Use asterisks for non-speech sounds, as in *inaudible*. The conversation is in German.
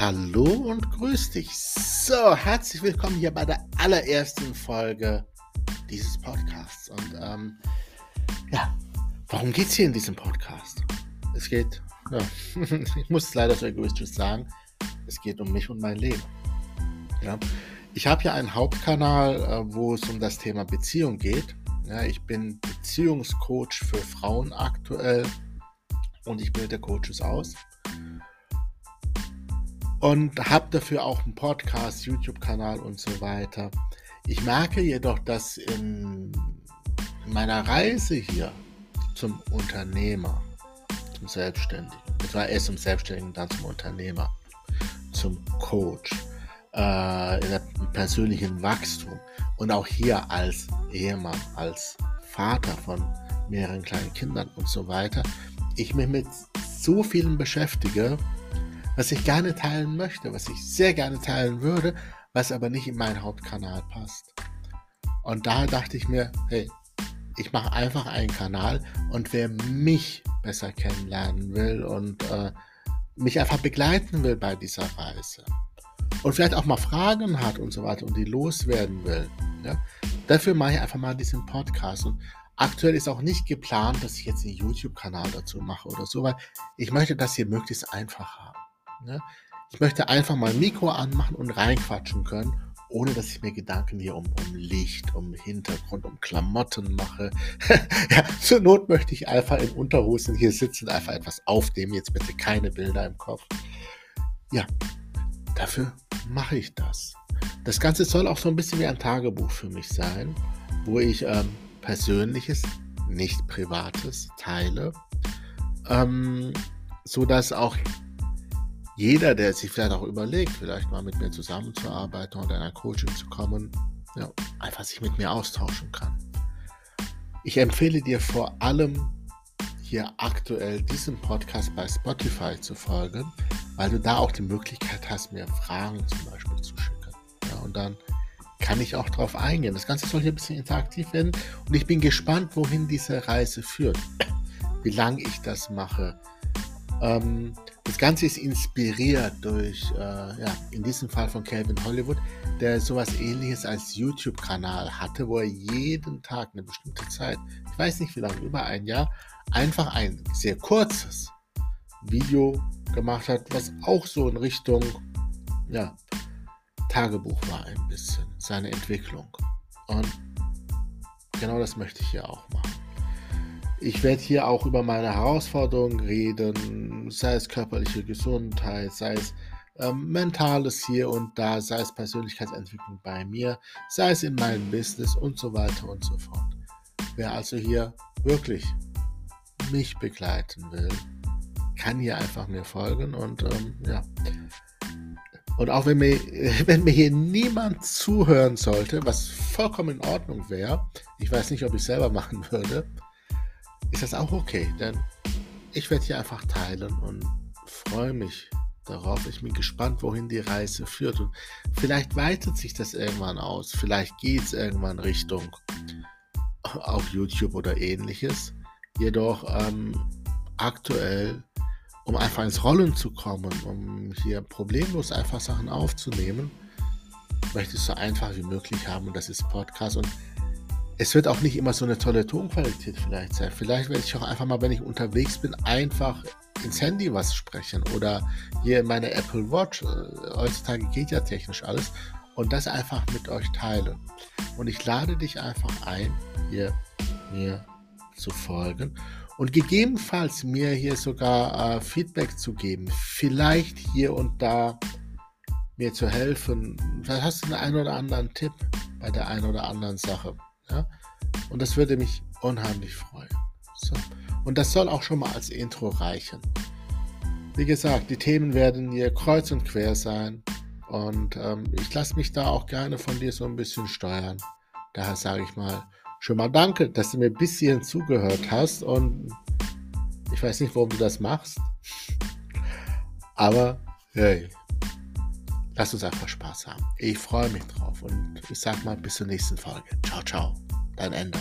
Hallo und grüß dich. So, herzlich willkommen hier bei der allerersten Folge dieses Podcasts. Und ähm, ja, warum geht es hier in diesem Podcast? Es geht, ja, *laughs* ich muss es leider so egoistisch sagen, es geht um mich und mein Leben. Ja, ich habe ja einen Hauptkanal, äh, wo es um das Thema Beziehung geht. Ja, ich bin Beziehungscoach für Frauen aktuell und ich bilde Coaches aus und habe dafür auch einen Podcast, YouTube-Kanal und so weiter. Ich merke jedoch, dass in, in meiner Reise hier zum Unternehmer, zum Selbstständigen, es war erst zum Selbstständigen, dann zum Unternehmer, zum Coach, äh, in der persönlichen Wachstum und auch hier als Ehemann, als Vater von mehreren kleinen Kindern und so weiter, ich mich mit so vielen beschäftige, was ich gerne teilen möchte, was ich sehr gerne teilen würde, was aber nicht in meinen Hauptkanal passt. Und daher dachte ich mir, hey, ich mache einfach einen Kanal und wer mich besser kennenlernen will und äh, mich einfach begleiten will bei dieser Reise und vielleicht auch mal Fragen hat und so weiter und die loswerden will, ja, dafür mache ich einfach mal diesen Podcast. Und aktuell ist auch nicht geplant, dass ich jetzt einen YouTube-Kanal dazu mache oder so, weil ich möchte das hier möglichst einfach haben. Ne? Ich möchte einfach mal ein Mikro anmachen und reinquatschen können, ohne dass ich mir Gedanken hier um, um Licht, um Hintergrund, um Klamotten mache. *laughs* ja, zur Not möchte ich einfach in Unterhosen hier sitzen, einfach etwas aufnehmen. Jetzt bitte keine Bilder im Kopf. Ja, dafür mache ich das. Das Ganze soll auch so ein bisschen wie ein Tagebuch für mich sein, wo ich ähm, Persönliches, nicht Privates teile, ähm, so auch jeder, der sich vielleicht auch überlegt, vielleicht mal mit mir zusammenzuarbeiten oder in ein Coaching zu kommen, ja, einfach sich mit mir austauschen kann. Ich empfehle dir vor allem hier aktuell diesem Podcast bei Spotify zu folgen, weil du da auch die Möglichkeit hast, mir Fragen zum Beispiel zu schicken. Ja, und dann kann ich auch darauf eingehen. Das Ganze soll hier ein bisschen interaktiv werden und ich bin gespannt, wohin diese Reise führt, wie lange ich das mache. Ähm, das Ganze ist inspiriert durch, äh, ja, in diesem Fall von Calvin Hollywood, der sowas ähnliches als YouTube-Kanal hatte, wo er jeden Tag eine bestimmte Zeit, ich weiß nicht wie lange, über ein Jahr, einfach ein sehr kurzes Video gemacht hat, was auch so in Richtung, ja, Tagebuch war ein bisschen, seine Entwicklung. Und genau das möchte ich hier auch machen. Ich werde hier auch über meine Herausforderungen reden, sei es körperliche Gesundheit, sei es ähm, mentales hier und da, sei es Persönlichkeitsentwicklung bei mir, sei es in meinem Business und so weiter und so fort. Wer also hier wirklich mich begleiten will, kann hier einfach mir folgen und ähm, ja. Und auch wenn mir, *laughs* wenn mir hier niemand zuhören sollte, was vollkommen in Ordnung wäre, ich weiß nicht, ob ich selber *laughs* machen würde, ist das auch okay, denn ich werde hier einfach teilen und freue mich darauf. Ich bin gespannt, wohin die Reise führt. Und vielleicht weitet sich das irgendwann aus. Vielleicht geht es irgendwann Richtung auf YouTube oder ähnliches. Jedoch ähm, aktuell, um einfach ins Rollen zu kommen, um hier problemlos einfach Sachen aufzunehmen, möchte ich es so einfach wie möglich haben. Und das ist Podcast. Und es wird auch nicht immer so eine tolle Tonqualität vielleicht sein. Vielleicht werde ich auch einfach mal, wenn ich unterwegs bin, einfach ins Handy was sprechen oder hier in meine Apple Watch. Äh, heutzutage geht ja technisch alles und das einfach mit euch teilen. Und ich lade dich einfach ein, hier mir zu folgen und gegebenenfalls mir hier sogar äh, Feedback zu geben. Vielleicht hier und da mir zu helfen. Vielleicht hast du einen oder anderen Tipp bei der einen oder anderen Sache. Ja? Und das würde mich unheimlich freuen. So. Und das soll auch schon mal als Intro reichen. Wie gesagt, die Themen werden hier kreuz und quer sein. Und ähm, ich lasse mich da auch gerne von dir so ein bisschen steuern. Daher sage ich mal schon mal danke, dass du mir bis hierhin zugehört hast. Und ich weiß nicht, warum du das machst. Aber hey, lass uns einfach Spaß haben. Ich freue mich drauf und ich sag mal bis zur nächsten Folge. Ciao, ciao dein Ende.